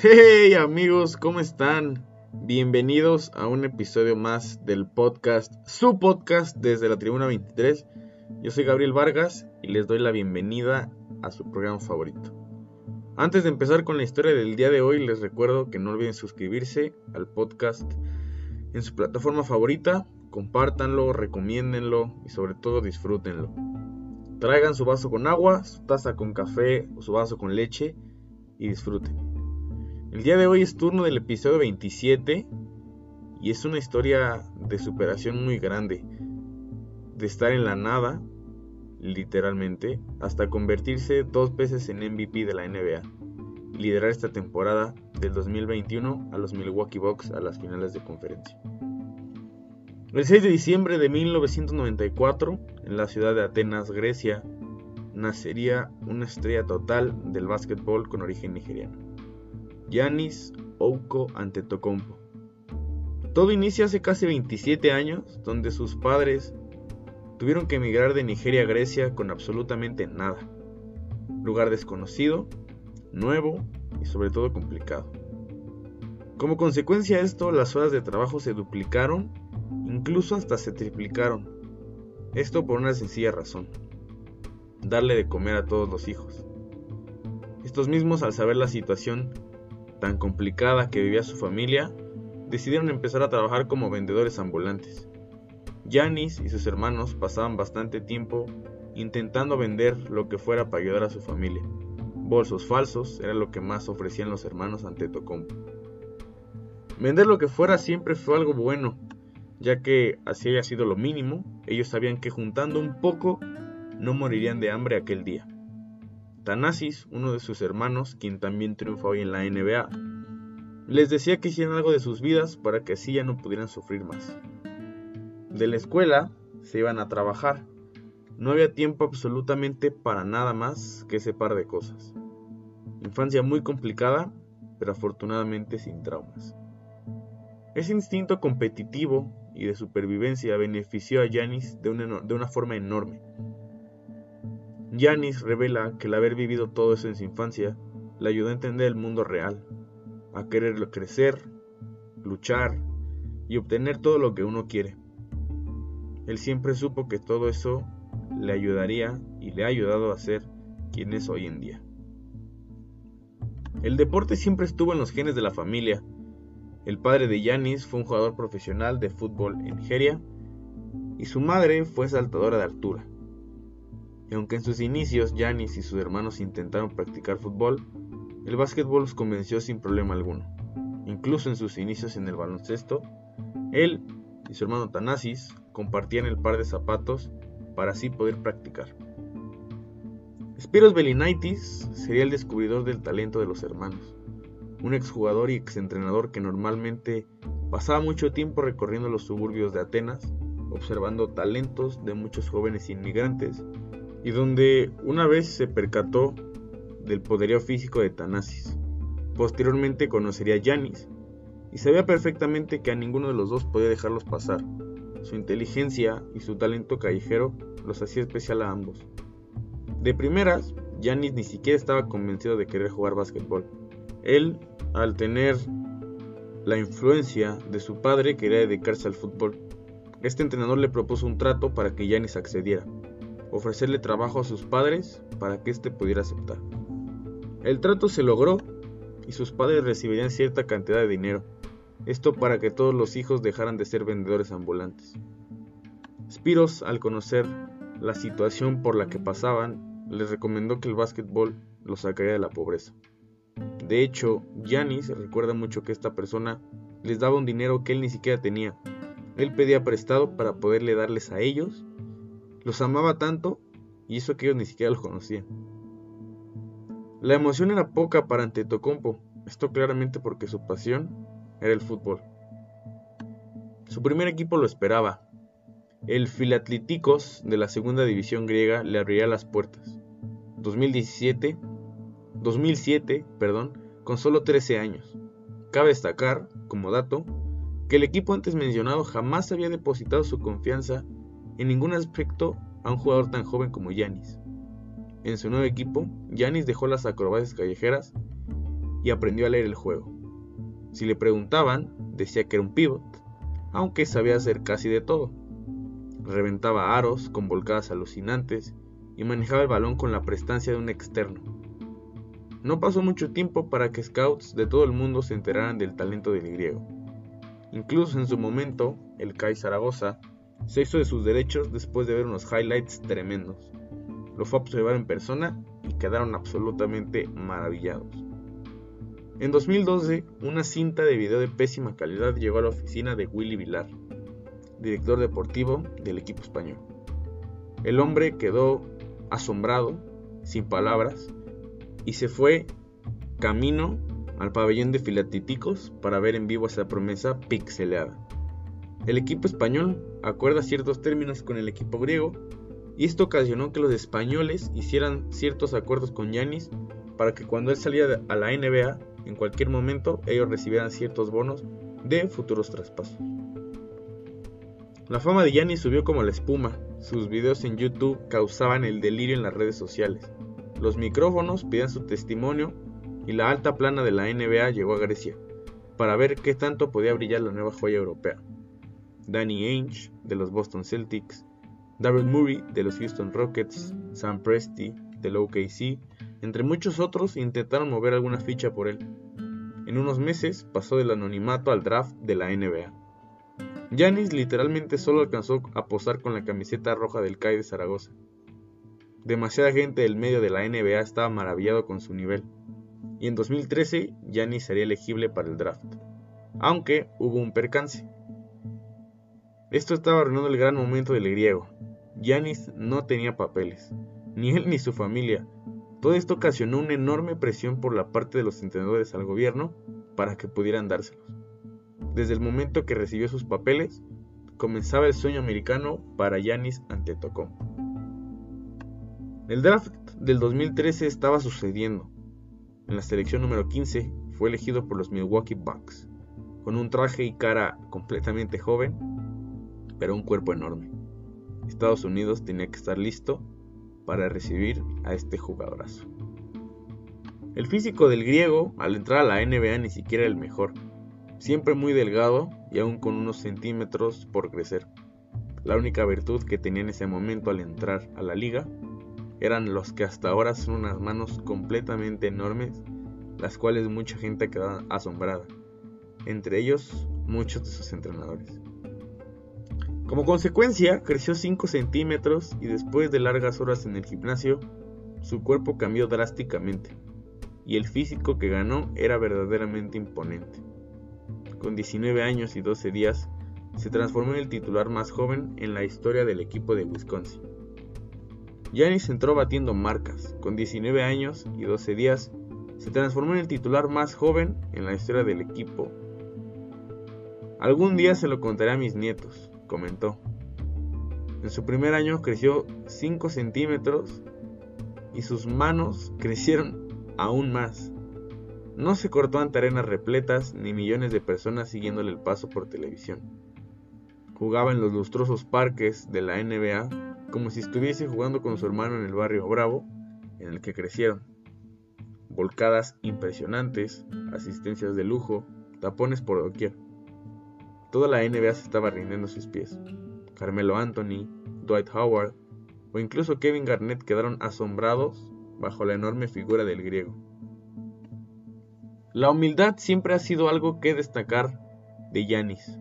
Hey amigos, ¿cómo están? Bienvenidos a un episodio más del podcast, su podcast desde la Tribuna 23. Yo soy Gabriel Vargas y les doy la bienvenida a su programa favorito. Antes de empezar con la historia del día de hoy, les recuerdo que no olviden suscribirse al podcast en su plataforma favorita, compártanlo, recomiéndenlo y sobre todo disfrútenlo. Traigan su vaso con agua, su taza con café o su vaso con leche y disfruten. El día de hoy es turno del episodio 27 y es una historia de superación muy grande, de estar en la nada, literalmente, hasta convertirse dos veces en MVP de la NBA liderar esta temporada del 2021 a los Milwaukee Bucks a las finales de conferencia. El 6 de diciembre de 1994, en la ciudad de Atenas, Grecia, nacería una estrella total del básquetbol con origen nigeriano, Giannis Ouko Antetokounmpo. Todo inicia hace casi 27 años, donde sus padres tuvieron que emigrar de Nigeria a Grecia con absolutamente nada. Lugar desconocido, nuevo y sobre todo complicado. Como consecuencia de esto, las horas de trabajo se duplicaron Incluso hasta se triplicaron. Esto por una sencilla razón. Darle de comer a todos los hijos. Estos mismos al saber la situación tan complicada que vivía su familia, decidieron empezar a trabajar como vendedores ambulantes. Yanis y sus hermanos pasaban bastante tiempo intentando vender lo que fuera para ayudar a su familia. Bolsos falsos era lo que más ofrecían los hermanos ante Tocompo. Vender lo que fuera siempre fue algo bueno, ya que así haya sido lo mínimo, ellos sabían que juntando un poco no morirían de hambre aquel día. Tanasis, uno de sus hermanos, quien también triunfa hoy en la NBA, les decía que hicieran algo de sus vidas para que así ya no pudieran sufrir más. De la escuela se iban a trabajar. No había tiempo absolutamente para nada más que ese par de cosas. Infancia muy complicada, pero afortunadamente sin traumas. Ese instinto competitivo y de supervivencia benefició a una, de una forma enorme. Yanis revela que el haber vivido todo eso en su infancia le ayudó a entender el mundo real, a quererlo crecer, luchar y obtener todo lo que uno quiere. Él siempre supo que todo eso le ayudaría y le ha ayudado a ser quien es hoy en día. El deporte siempre estuvo en los genes de la familia el padre de Yanis fue un jugador profesional de fútbol en Nigeria y su madre fue saltadora de altura. Y aunque en sus inicios Yanis y sus hermanos intentaron practicar fútbol, el básquetbol los convenció sin problema alguno. Incluso en sus inicios en el baloncesto, él y su hermano Tanasis compartían el par de zapatos para así poder practicar. Spiros Belinaitis sería el descubridor del talento de los hermanos un exjugador y exentrenador que normalmente pasaba mucho tiempo recorriendo los suburbios de Atenas, observando talentos de muchos jóvenes inmigrantes, y donde una vez se percató del poderío físico de Tanasis. Posteriormente conocería a Yanis, y sabía perfectamente que a ninguno de los dos podía dejarlos pasar. Su inteligencia y su talento callejero los hacía especial a ambos. De primeras, Yanis ni siquiera estaba convencido de querer jugar básquetbol él, al tener la influencia de su padre, quería dedicarse al fútbol. Este entrenador le propuso un trato para que Yanis accediera, ofrecerle trabajo a sus padres para que éste pudiera aceptar. El trato se logró y sus padres recibirían cierta cantidad de dinero, esto para que todos los hijos dejaran de ser vendedores ambulantes. Spiros, al conocer la situación por la que pasaban, les recomendó que el básquetbol los sacaría de la pobreza. De hecho, Yanis recuerda mucho que esta persona les daba un dinero que él ni siquiera tenía. Él pedía prestado para poderle darles a ellos. Los amaba tanto y eso que ellos ni siquiera los conocían. La emoción era poca para Antetokounmpo, esto claramente porque su pasión era el fútbol. Su primer equipo lo esperaba. El Filatlitikos de la segunda división griega le abriría las puertas. 2017 2007, perdón, con solo 13 años. Cabe destacar, como dato, que el equipo antes mencionado jamás había depositado su confianza en ningún aspecto a un jugador tan joven como Yanis. En su nuevo equipo, Yanis dejó las acrobacias callejeras y aprendió a leer el juego. Si le preguntaban, decía que era un pivot, aunque sabía hacer casi de todo. Reventaba aros con volcadas alucinantes y manejaba el balón con la prestancia de un externo. No pasó mucho tiempo para que scouts de todo el mundo se enteraran del talento del griego. Incluso en su momento, el CAI Zaragoza se hizo de sus derechos después de ver unos highlights tremendos. Lo fue a observar en persona y quedaron absolutamente maravillados. En 2012, una cinta de video de pésima calidad llegó a la oficina de Willy Vilar, director deportivo del equipo español. El hombre quedó asombrado, sin palabras, y se fue camino al pabellón de filatiticos para ver en vivo esa promesa pixeleada. El equipo español acuerda ciertos términos con el equipo griego y esto ocasionó que los españoles hicieran ciertos acuerdos con Yanis para que cuando él salía a la NBA en cualquier momento ellos recibieran ciertos bonos de futuros traspasos. La fama de Giannis subió como la espuma, sus videos en YouTube causaban el delirio en las redes sociales. Los micrófonos pedían su testimonio y la alta plana de la NBA llegó a Grecia para ver qué tanto podía brillar la nueva joya europea. Danny Ainge de los Boston Celtics, Daryl Murray de los Houston Rockets, Sam Presti del OKC entre muchos otros intentaron mover alguna ficha por él. En unos meses pasó del anonimato al draft de la NBA. Yanis literalmente solo alcanzó a posar con la camiseta roja del CAI de Zaragoza. Demasiada gente del medio de la NBA estaba maravillado con su nivel, y en 2013 Yanis sería elegible para el draft, aunque hubo un percance. Esto estaba arruinando el gran momento del griego. Yanis no tenía papeles, ni él ni su familia, todo esto ocasionó una enorme presión por la parte de los entrenadores al gobierno para que pudieran dárselos. Desde el momento que recibió sus papeles, comenzaba el sueño americano para Yanis Antetokounmpo. El draft del 2013 estaba sucediendo. En la selección número 15 fue elegido por los Milwaukee Bucks, con un traje y cara completamente joven, pero un cuerpo enorme. Estados Unidos tenía que estar listo para recibir a este jugadorazo. El físico del griego al entrar a la NBA ni siquiera era el mejor, siempre muy delgado y aún con unos centímetros por crecer. La única virtud que tenía en ese momento al entrar a la liga eran los que hasta ahora son unas manos completamente enormes, las cuales mucha gente quedaba asombrada, entre ellos muchos de sus entrenadores. Como consecuencia, creció 5 centímetros y después de largas horas en el gimnasio, su cuerpo cambió drásticamente y el físico que ganó era verdaderamente imponente. Con 19 años y 12 días, se transformó en el titular más joven en la historia del equipo de Wisconsin. Giannis entró batiendo marcas. Con 19 años y 12 días, se transformó en el titular más joven en la historia del equipo. Algún día se lo contaré a mis nietos, comentó. En su primer año creció 5 centímetros y sus manos crecieron aún más. No se cortó ante arenas repletas ni millones de personas siguiéndole el paso por televisión. Jugaba en los lustrosos parques de la NBA como si estuviese jugando con su hermano en el barrio Bravo en el que crecieron. Volcadas impresionantes, asistencias de lujo, tapones por doquier. Toda la NBA se estaba rindiendo sus pies. Carmelo Anthony, Dwight Howard o incluso Kevin Garnett quedaron asombrados bajo la enorme figura del griego. La humildad siempre ha sido algo que destacar de Yanis.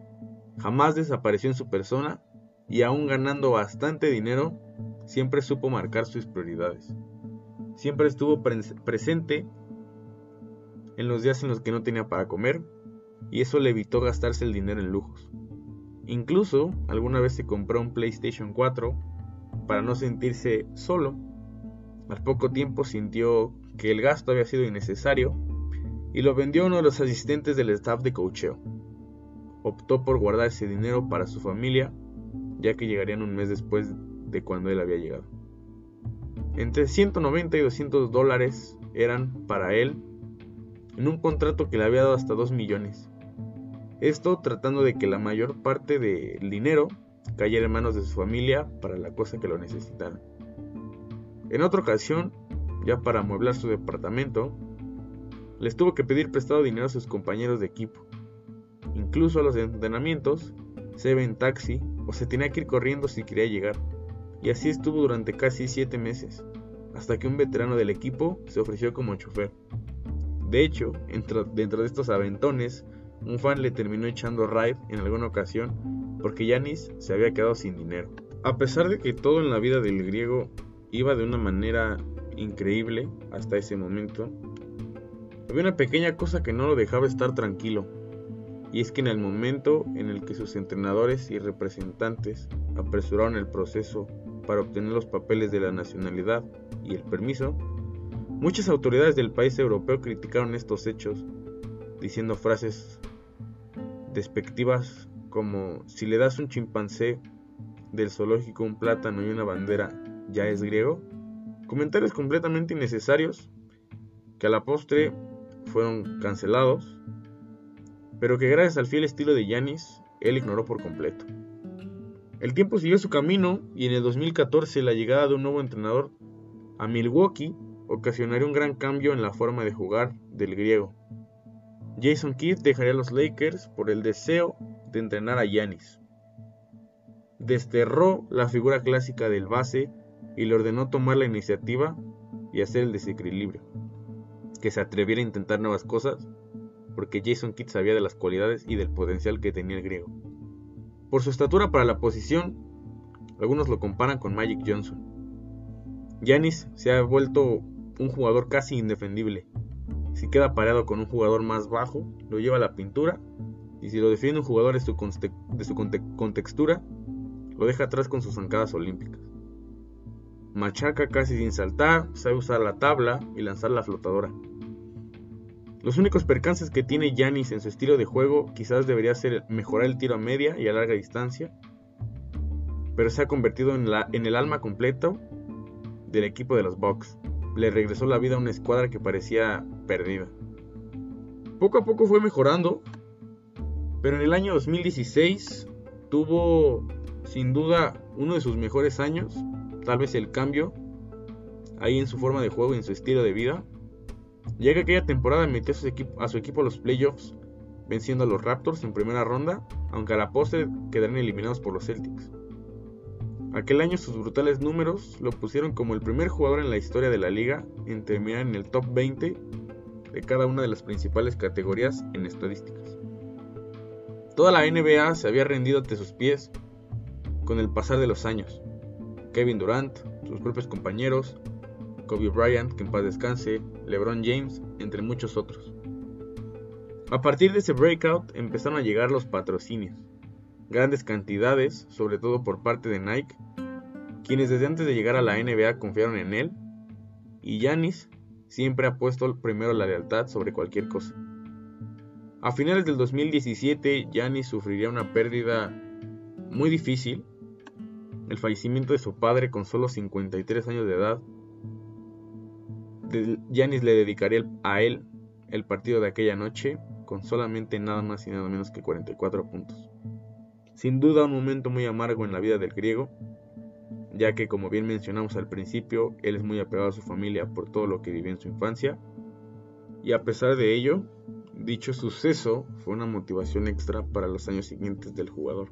Jamás desapareció en su persona y aún ganando bastante dinero, siempre supo marcar sus prioridades. Siempre estuvo presente en los días en los que no tenía para comer y eso le evitó gastarse el dinero en lujos. Incluso alguna vez se compró un PlayStation 4 para no sentirse solo. Al poco tiempo sintió que el gasto había sido innecesario y lo vendió a uno de los asistentes del staff de coacheo. Optó por guardar ese dinero para su familia, ya que llegarían un mes después de cuando él había llegado. Entre 190 y 200 dólares eran para él en un contrato que le había dado hasta 2 millones. Esto tratando de que la mayor parte del dinero cayera en manos de su familia para la cosa que lo necesitaran. En otra ocasión, ya para amueblar su departamento, les tuvo que pedir prestado dinero a sus compañeros de equipo. Incluso a los entrenamientos se ve en taxi o se tenía que ir corriendo si quería llegar. Y así estuvo durante casi 7 meses, hasta que un veterano del equipo se ofreció como chofer. De hecho, dentro de estos aventones, un fan le terminó echando ride en alguna ocasión porque Yanis se había quedado sin dinero. A pesar de que todo en la vida del griego iba de una manera increíble hasta ese momento, había una pequeña cosa que no lo dejaba estar tranquilo. Y es que en el momento en el que sus entrenadores y representantes apresuraron el proceso para obtener los papeles de la nacionalidad y el permiso, muchas autoridades del país europeo criticaron estos hechos, diciendo frases despectivas como si le das un chimpancé del zoológico un plátano y una bandera, ¿ya es griego? Comentarios completamente innecesarios que a la postre fueron cancelados, pero que gracias al fiel estilo de Yanis, él ignoró por completo. El tiempo siguió su camino y en el 2014 la llegada de un nuevo entrenador a Milwaukee ocasionaría un gran cambio en la forma de jugar del griego. Jason Kidd dejaría a los Lakers por el deseo de entrenar a Yanis desterró la figura clásica del base y le ordenó tomar la iniciativa y hacer el desequilibrio. Que se atreviera a intentar nuevas cosas, porque Jason Kidd sabía de las cualidades y del potencial que tenía el griego. Por su estatura para la posición, algunos lo comparan con Magic Johnson. Giannis se ha vuelto un jugador casi indefendible. Si queda parado con un jugador más bajo, lo lleva a la pintura, y si lo defiende un jugador de su, contextura, lo deja atrás con sus zancadas olímpicas. Machaca casi sin saltar, sabe usar la tabla y lanzar la flotadora. Los únicos percances que tiene Yanis en su estilo de juego quizás debería ser mejorar el tiro a media y a larga distancia, pero se ha convertido en, la, en el alma completo del equipo de los Bucks. Le regresó la vida a una escuadra que parecía perdida. Poco a poco fue mejorando, pero en el año 2016 tuvo sin duda uno de sus mejores años, tal vez el cambio ahí en su forma de juego y en su estilo de vida. Llega aquella temporada metió a su, equipo, a su equipo a los playoffs, venciendo a los Raptors en primera ronda, aunque a la postre quedaron eliminados por los Celtics. Aquel año sus brutales números lo pusieron como el primer jugador en la historia de la liga en terminar en el top 20 de cada una de las principales categorías en estadísticas. Toda la NBA se había rendido ante sus pies con el pasar de los años. Kevin Durant, sus propios compañeros, Kobe Bryant, que en paz descanse, LeBron James, entre muchos otros. A partir de ese breakout empezaron a llegar los patrocinios, grandes cantidades, sobre todo por parte de Nike, quienes desde antes de llegar a la NBA confiaron en él, y Giannis siempre ha puesto primero la lealtad sobre cualquier cosa. A finales del 2017, Giannis sufriría una pérdida muy difícil el fallecimiento de su padre con solo 53 años de edad, Yanis le dedicaría a él el partido de aquella noche con solamente nada más y nada menos que 44 puntos. Sin duda un momento muy amargo en la vida del griego, ya que como bien mencionamos al principio, él es muy apegado a su familia por todo lo que vivió en su infancia, y a pesar de ello, dicho suceso fue una motivación extra para los años siguientes del jugador.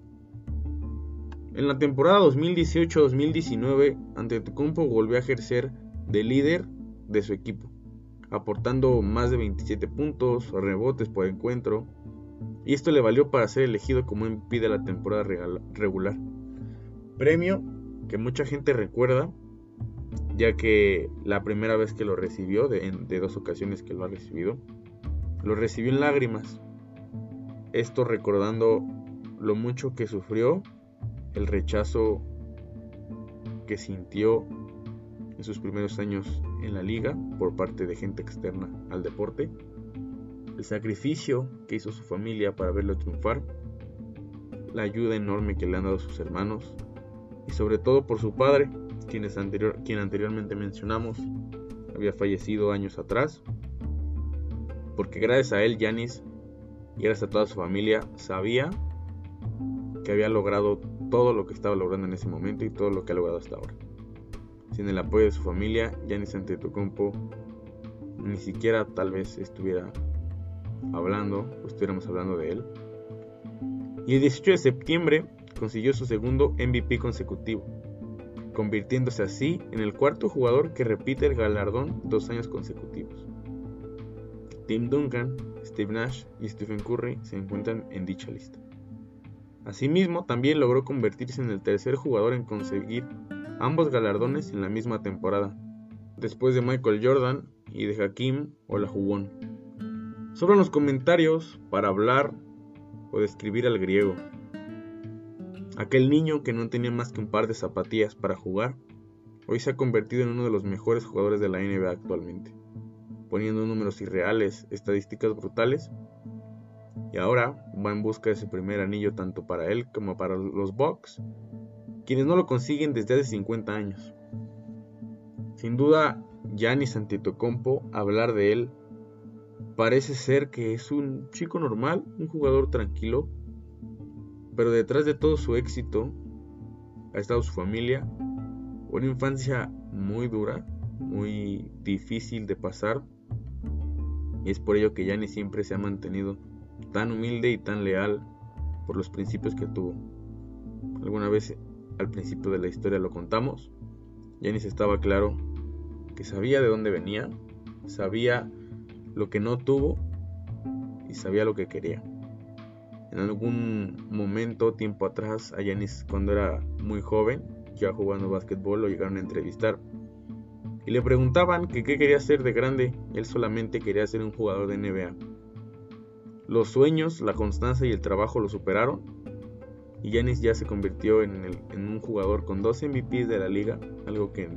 En la temporada 2018-2019, Antetokounmpo volvió a ejercer de líder de su equipo, aportando más de 27 puntos, rebotes por encuentro, y esto le valió para ser elegido como MVP de la temporada regular. Premio que mucha gente recuerda, ya que la primera vez que lo recibió, de, de dos ocasiones que lo ha recibido, lo recibió en lágrimas. Esto recordando lo mucho que sufrió el rechazo que sintió en sus primeros años en la liga por parte de gente externa al deporte, el sacrificio que hizo su familia para verlo triunfar, la ayuda enorme que le han dado sus hermanos y sobre todo por su padre, quien, anterior, quien anteriormente mencionamos había fallecido años atrás, porque gracias a él Yanis y gracias a toda su familia sabía que había logrado todo lo que estaba logrando en ese momento y todo lo que ha logrado hasta ahora. Sin el apoyo de su familia, Giannis Antetokounmpo ni siquiera tal vez estuviera hablando o estuviéramos hablando de él. Y el 18 de septiembre consiguió su segundo MVP consecutivo, convirtiéndose así en el cuarto jugador que repite el galardón dos años consecutivos. Tim Duncan, Steve Nash y Stephen Curry se encuentran en dicha lista. Asimismo, también logró convertirse en el tercer jugador en conseguir ambos galardones en la misma temporada, después de Michael Jordan y de Hakim Olajuwon. Sobran los comentarios para hablar o describir al griego. Aquel niño que no tenía más que un par de zapatillas para jugar, hoy se ha convertido en uno de los mejores jugadores de la NBA actualmente, poniendo números irreales, estadísticas brutales y ahora va en busca de su primer anillo tanto para él como para los Bucks, quienes no lo consiguen desde hace 50 años. Sin duda, Giannis Antetokounmpo, hablar de él, parece ser que es un chico normal, un jugador tranquilo, pero detrás de todo su éxito ha estado su familia, una infancia muy dura, muy difícil de pasar, y es por ello que Giannis siempre se ha mantenido tan humilde y tan leal por los principios que tuvo. Alguna vez al principio de la historia lo contamos, Janis estaba claro que sabía de dónde venía, sabía lo que no tuvo y sabía lo que quería. En algún momento, tiempo atrás, a Yanis cuando era muy joven, ya jugando básquetbol, lo llegaron a entrevistar y le preguntaban que qué quería ser de grande. Él solamente quería ser un jugador de NBA. Los sueños, la constancia y el trabajo lo superaron. Y Yanis ya se convirtió en, un jugador con dos MVPs de la liga, algo que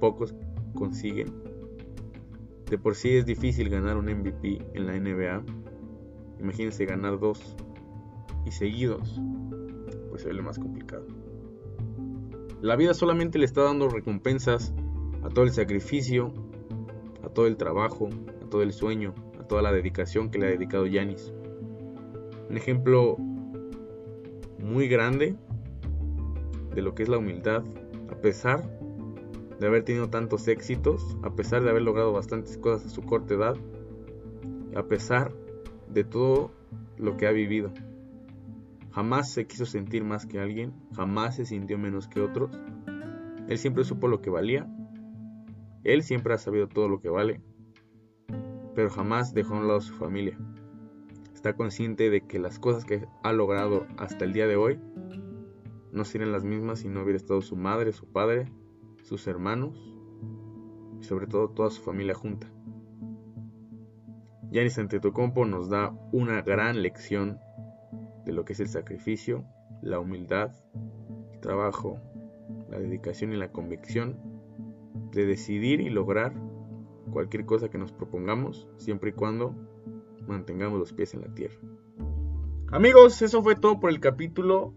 pocos consiguen. De por sí es difícil ganar un MVP en la NBA. Imagínense ganar dos y seguidos, pues es lo más complicado. La vida solamente le está dando recompensas a todo el sacrificio, a todo el trabajo, a todo el sueño, toda la dedicación que le ha dedicado Yanis. Un ejemplo muy grande de lo que es la humildad, a pesar de haber tenido tantos éxitos, a pesar de haber logrado bastantes cosas a su corta edad, a pesar de todo lo que ha vivido. Jamás se quiso sentir más que alguien, jamás se sintió menos que otros. Él siempre supo lo que valía, él siempre ha sabido todo lo que vale pero jamás dejó a un lado su familia. Está consciente de que las cosas que ha logrado hasta el día de hoy no serían las mismas si no hubiera estado su madre, su padre, sus hermanos y sobre todo toda su familia junta. Yanis Antetokounmpo nos da una gran lección de lo que es el sacrificio, la humildad, el trabajo, la dedicación y la convicción de decidir y lograr cualquier cosa que nos propongamos, siempre y cuando mantengamos los pies en la tierra. Amigos, eso fue todo por el capítulo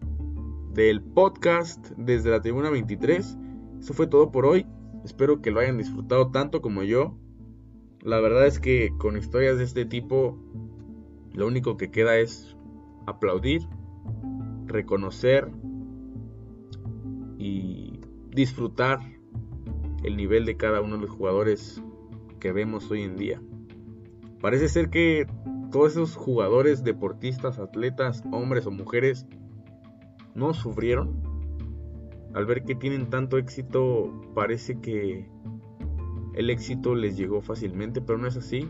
del podcast desde la tribuna 23. Eso fue todo por hoy. Espero que lo hayan disfrutado tanto como yo. La verdad es que con historias de este tipo, lo único que queda es aplaudir, reconocer y disfrutar el nivel de cada uno de los jugadores que vemos hoy en día. Parece ser que todos esos jugadores, deportistas, atletas, hombres o mujeres, no sufrieron. Al ver que tienen tanto éxito, parece que el éxito les llegó fácilmente, pero no es así.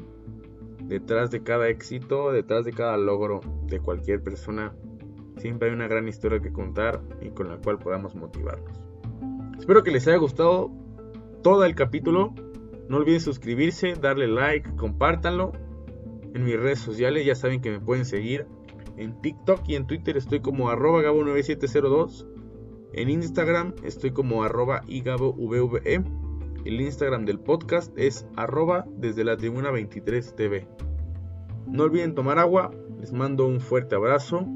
Detrás de cada éxito, detrás de cada logro de cualquier persona, siempre hay una gran historia que contar y con la cual podamos motivarnos. Espero que les haya gustado todo el capítulo. No olviden suscribirse, darle like, compártanlo. En mis redes sociales ya saben que me pueden seguir. En TikTok y en Twitter estoy como arroba gabo9702. En Instagram estoy como arroba igabovve. El Instagram del podcast es arroba desde la tribuna 23 TV. No olviden tomar agua. Les mando un fuerte abrazo.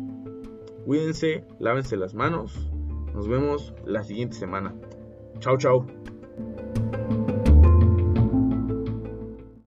Cuídense, lávense las manos. Nos vemos la siguiente semana. Chao, chao.